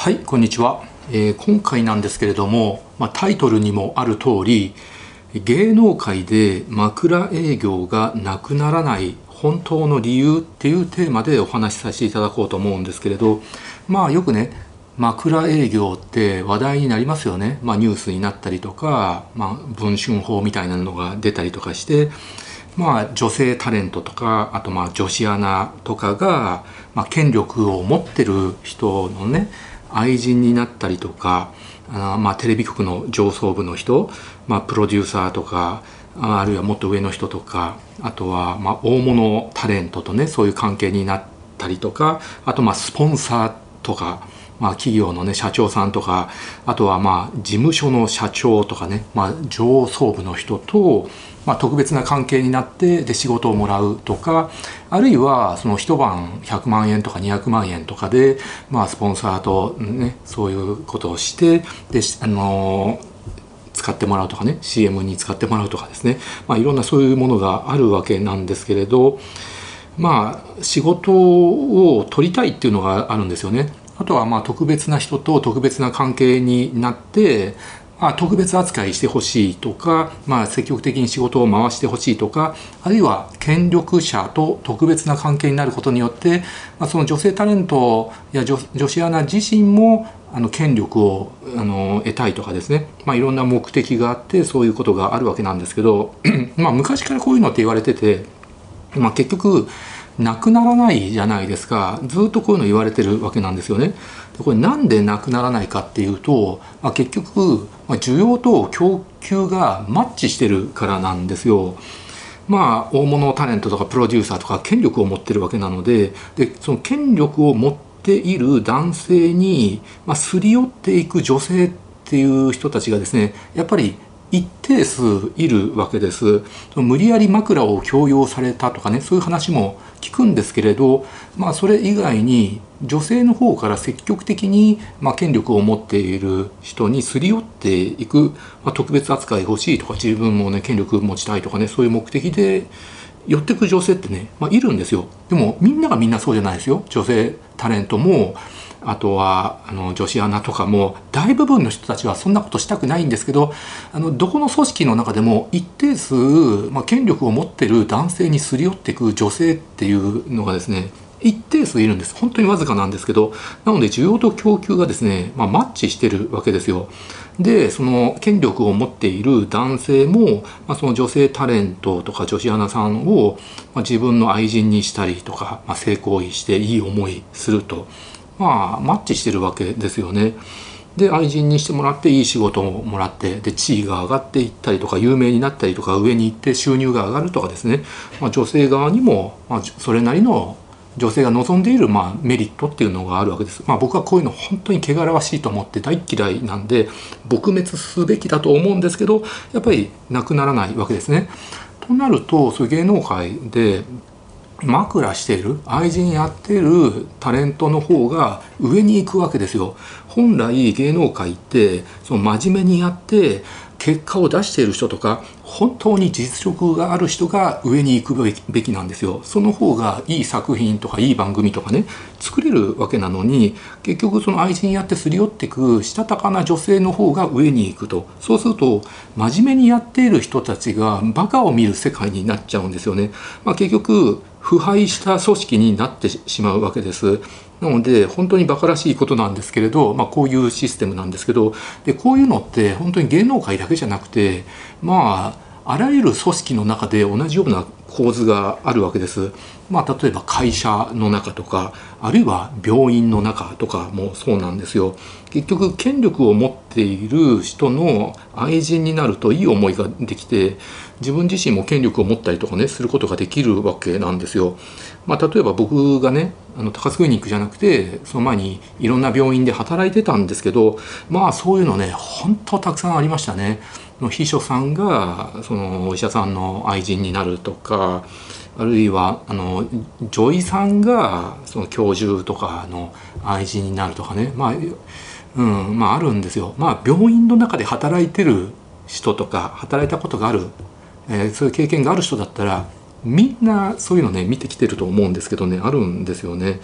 はいこんにちは、えー、今回なんですけれども、まあ、タイトルにもある通り芸能界で枕営業がなくならない本当の理由っていうテーマでお話しさせていただこうと思うんですけれどまあよくね枕営業って話題になりますよね、まあ、ニュースになったりとか、まあ、文春法みたいなのが出たりとかしてまあ、女性タレントとかあとまあ女子アナとかが、まあ、権力を持ってる人のね愛人になったりとかあまあ、テレビ局の上層部の人、まあ、プロデューサーとかあるいはもっと上の人とかあとはまあ大物タレントとねそういう関係になったりとかあとまあスポンサーとか、まあ、企業のね社長さんとかあとはまあ事務所の社長とかね、まあ、上層部の人とまあ、特別な関係になってで仕事をもらうとかあるいはその一晩100万円とか200万円とかで、まあ、スポンサーと、ね、そういうことをしてであの使ってもらうとかね CM に使ってもらうとかですね、まあ、いろんなそういうものがあるわけなんですけれどまあ仕事を取りたいっていうのがあるんですよね。あとはまあ特別な人と特別な関係になってまあ、特別扱いしてほしいとか、まあ、積極的に仕事を回してほしいとかあるいは権力者と特別な関係になることによって、まあ、その女性タレントや女子アナ自身もあの権力をあの得たいとかですね、まあ、いろんな目的があってそういうことがあるわけなんですけど まあ昔からこういうのって言われてて、まあ、結局なくならないじゃないですかずっとこういうの言われてるわけなんですよね。これなんでなくならないかっていうと、まあ、結局、ま、需要と供給がマッチしてるからなんですよ。まあ、大物タレントとかプロデューサーとか権力を持ってるわけなのででその権力を持っている男性に、まあ、すり寄っていく女性っていう人たちがですねやっぱり一定数いるわけです。無理やり枕を強要されたとかねそういう話も聞くんですけれど、まあ、それ以外に女性の方から積極的に、まあ、権力を持っている人にすり寄っていく、まあ、特別扱い欲しいとか自分もね権力持ちたいとかねそういう目的で寄ってく女性ってね、まあ、いるんですよ。でもみんながみんなそうじゃないですよ。女性タレントも。あとはあの女子アナとかも大部分の人たちはそんなことしたくないんですけどあのどこの組織の中でも一定数、まあ、権力を持ってる男性にすり寄っていく女性っていうのがですね一定数いるんです。本当にわずかなんですけどなので需要と供給がですね、まあ、マッチしてるわけですよ。でその権力を持っている男性も、まあ、その女性タレントとか女子アナさんを、まあ、自分の愛人にしたりとか、ま、性行為していい思いすると。まあマッチしてるわけですよね。で愛人にしてもらっていい仕事をもらってで地位が上がっていったりとか有名になったりとか上に行って収入が上がるとかですね、まあ、女性側にも、まあ、それなりの女性が望んでいる、まあ、メリットっていうのがあるわけです。まあ、僕はこういうの本当に汚らわしいと思って大嫌いなんで撲滅すべきだと思うんですけどやっぱりなくならないわけですね。となるとそういう芸能界で枕している愛人やってるタレントの方が上に行くわけですよ。本来芸能界ってその真面目にやって結果を出している人とか本当に実力がある人が上に行くべきなんですよ。その方がいい作品とかいい番組とかね作れるわけなのに結局その愛人やってすり寄ってくしたたかな女性の方が上に行くと。そうすると真面目にやっている人たちがバカを見る世界になっちゃうんですよね、まあ、結局腐敗した組織になってしまうわけです。なので本当にバカらしいことなんですけれど、まあ、こういうシステムなんですけどでこういうのって本当に芸能界だけじゃなくてまああらゆる組織の中で同じような構図があるわけです。まあ、例えば会社の中とかあるいは病院の中とかもそうなんですよ。結局権力を持っている人の愛人になるといい思いができて自分自身も権力を持ったりとかねすることができるわけなんですよ。まあ、例えば僕がねあの高津クリニックじゃなくてその前にいろんな病院で働いてたんですけどまあそういうのね本当たくさんありましたね。の秘書さんがそのお医者さんの愛人になるとかあるいはあの女医さんがその教授とかの愛人になるとかねまあうんまああるんですよ。まあ病院の中で働いてる人とか働いたことがある、えー、そういう経験がある人だったらみんなそういうのね見てきてると思うんですけどねあるんですよね。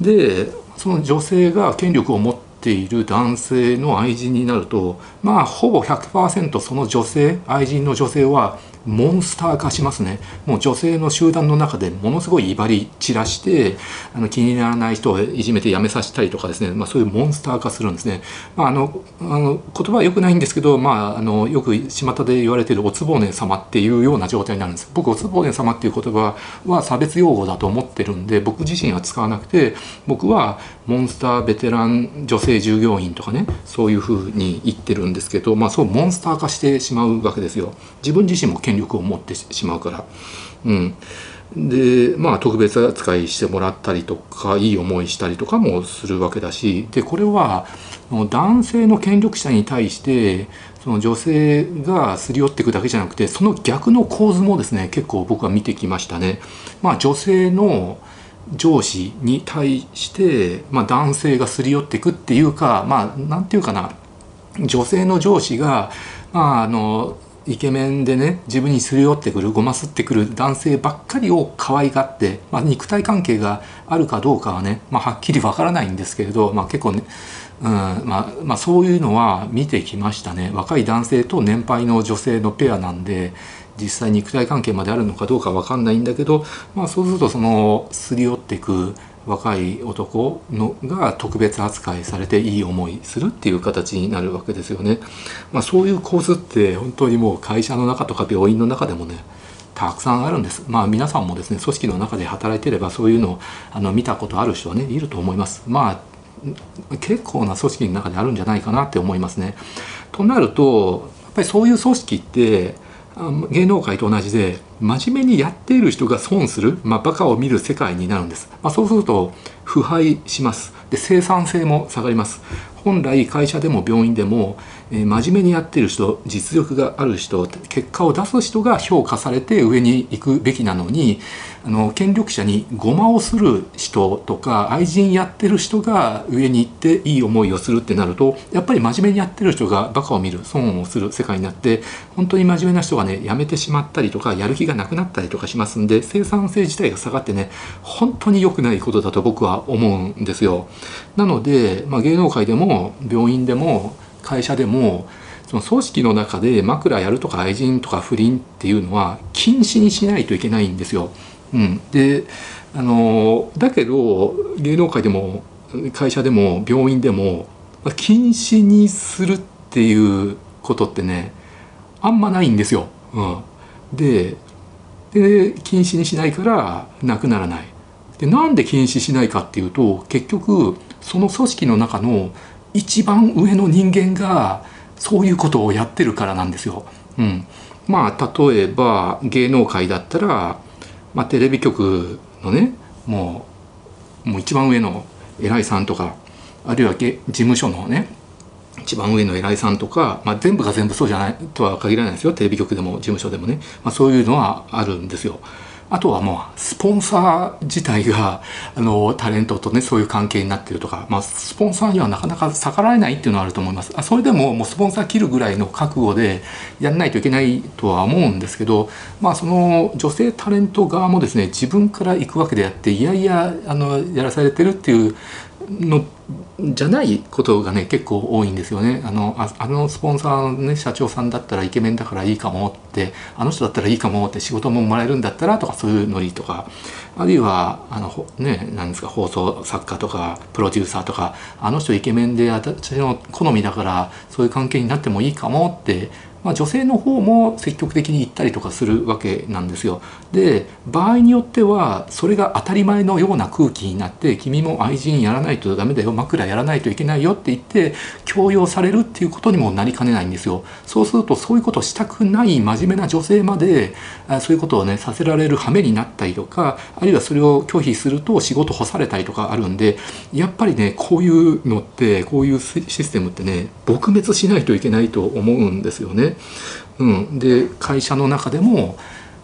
でその女性が権力を持っている男性の愛人になるとまあほぼ100%その女性愛人の女性はモンスター化しますね。もう女性の集団の中でものすごい威張り散らしてあの気にならない人をいじめて辞めさせたりとかですね、まあ、そういうモンスター化するんですね、まあ、あのあの言葉は良くないんですけど、まあ、あのよく巷で言われているおつぼね様っていうような状態になるんです。僕おつぼね様っていう言葉は差別用語だと思ってるんで僕自身は使わなくて僕はモンスターベテラン女性従業員とかねそういうふうに言ってるんですけど、まあ、そうモンスター化してしまうわけですよ。自分自身も権力を持ってしまうから。うんでまあ特別扱いしてもらったりとかいい思いしたりとかもするわけだしでこれは男性の権力者に対してその女性がすり寄っていくだけじゃなくてその逆の構図もですね結構僕は見てきましたね。まあ、女性の上司に対して、まあ、男性がすり寄っていくっていうかまあなんていうかな女性の上司が、まあ、あのイケメンでね自分にすり寄ってくるごますってくる男性ばっかりを可愛がって、まあ、肉体関係があるかどうかはね、まあ、はっきりわからないんですけれど、まあ、結構ねうんまあまあ、そういうのは見てきましたね。若い男性と年配の女性のペアなんで実際肉体関係まであるのかどうかわかんないんだけど、まあ、そうするとそのすり寄っていく若い男のが特別扱いされていい思いするっていう形になるわけですよね。まあ、そういう構図って本当にもう会社の中とか病院の中でもねたくさんあるんです。まあ皆さんもですね組織の中で働いてればそういうのをあの見たことある人はねいると思います。まあ結構な組織の中であるんじゃないかなって思いますね。となるとやっぱりそういう組織って芸能界と同じで真面目にやっている人が損する、まあ、バカを見る世界になるんです、まあ、そうすると腐敗します。で生産性も下がります。本来会社でも病院でも、えー、真面目にやってる人実力がある人結果を出す人が評価されて上に行くべきなのにあの権力者にごまをする人とか愛人やってる人が上に行っていい思いをするってなるとやっぱり真面目にやってる人がバカを見る損をする世界になって本当に真面目な人がね辞めてしまったりとかやる気がなくなったりとかしますんで生産性自体が下がってね本当に良くないことだと僕は思うんですよ。なので、まあ、芸能界でも病院でも会社でもその組織の中で枕やるとか愛人とか不倫っていうのは禁止にしないといけないんですよ。うん、であのだけど芸能界でも会社でも病院でも禁止にするっていうことってねあんまないんですよ。うん、でで禁止にしないからなくならない。でなんで禁止しないかっていうと結局その組織の中の一番上の人間がそういうことをやってるからなんですよ。うん、まあ例えば芸能界だったらまあ、テレビ局のねもうもう一番上の偉いさんとかあるいは事務所のね一番上の偉いさんとか、まあ、全部が全部そうじゃないとは限らないですよテレビ局でも事務所でもね、まあ、そういうのはあるんですよ。あとはもうスポンサー自体があのタレントとねそういう関係になってるとか、まあ、スポンサーにはなかなか逆らえないっていうのはあると思います。あそれでももうスポンサー切るぐらいの覚悟でやんないといけないとは思うんですけど、まあ、その女性タレント側もですね自分から行くわけであっていやいやあのやらされてるっていうのじゃないことがね結構多いんですよね。あのあのスポンサーの、ね、社長さんだったらイケメンだからいいかもってあの人だったらいいかもって仕事ももらえるんだったらとかそういうノリとか。あるいはあのねなんですか放送作家とかプロデューサーとかあの人イケメンで私の好みだからそういう関係になってもいいかもってまあ、女性の方も積極的に行ったりとかするわけなんですよ。で場合によってはそれが当たり前のような空気になって君も愛人やらないとダメだよ枕やらないといけないよって言って強要されるっていうことにもなりかねないんですよ。そうするとそういうことをしたくない真面目な女性までそういうことをねさせられる羽目になったりとかあるいはそれを拒否すると仕事干されたりとかあるんでやっぱりねこういうのってこういうシステムってね撲滅しないといけないと思うんですよね。うん、で会社の中でも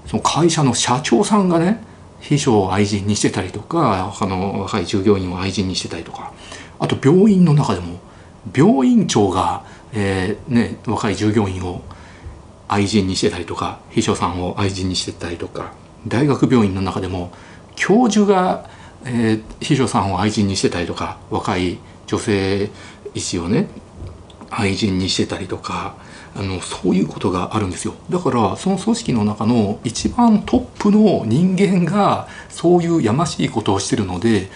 その会社の社長さんがね秘書を愛人にしてたりとか他の若い従業員を愛人にしてたりとかあと病院の中でも病院長が、えーね、若い従業員を愛人にしてたりとか秘書さんを愛人にしてたりとか大学病院の中でも教授が、えー、秘書さんを愛人にしてたりとか若い女性医師をね愛人にしてたりとかあのそういうことがあるんですよ。だからその組織の中の一番トップの人間がそういうやましいことをしてるので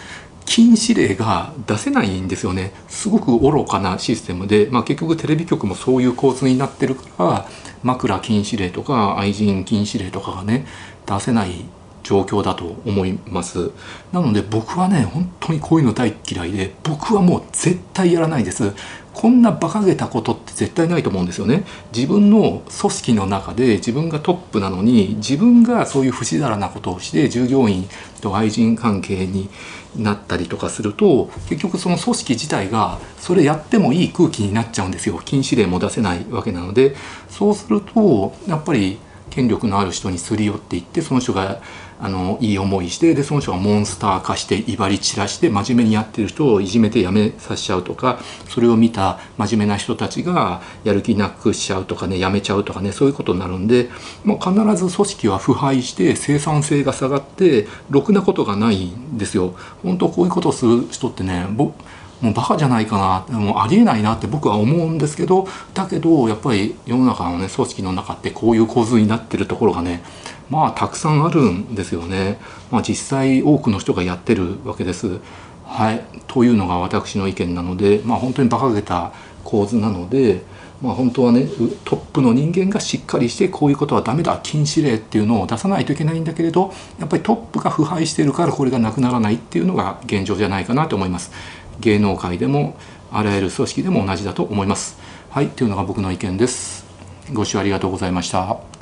禁止令が出せないんですよね。すごく愚かなシステムで、まあ、結局テレビ局もそういう構図になってるから枕禁止令とか愛人禁止令とかがね出せない状況だと思います。なので僕はね本当にこういうの大嫌いで僕はもう絶対やらないです。こんな馬鹿げたことって絶対ないと思うんですよね。自分の組織の中で自分がトップなのに自分がそういう不自然なことをして従業員と愛人関係になったりとかすると結局その組織自体がそれやってもいい空気になっちゃうんですよ。禁止令も出せないわけなので。そうするとやっぱり権力のある人にすり寄っていってその人があのいい思いしてでその人がモンスター化して威張り散らして真面目にやってる人をいじめて辞めさせちゃうとかそれを見た真面目な人たちがやる気なくしちゃうとかね辞めちゃうとかねそういうことになるんでもう必ず組織は腐敗して生産性が下がってろくなことがないんですよ。本当こういうことをする人ってねもうバカじゃないかなもうありえないなって僕は思うんですけどだけどやっぱり世の中のね組織の中ってこういう構図になってるところがねまあたくさんあるんですよね。まあ、実際多くの人がやってるわけです。はい、というのが私の意見なので、まあ、本当に馬鹿げた構図なので、まあ、本当はねトップの人間がしっかりしてこういうことはダメだ禁止令っていうのを出さないといけないんだけれどやっぱりトップが腐敗してるからこれがなくならないっていうのが現状じゃないかなと思います。芸能界でもあらゆる組織でも同じだと思います。はい、というのが僕の意見です。ご視聴ありがとうございました。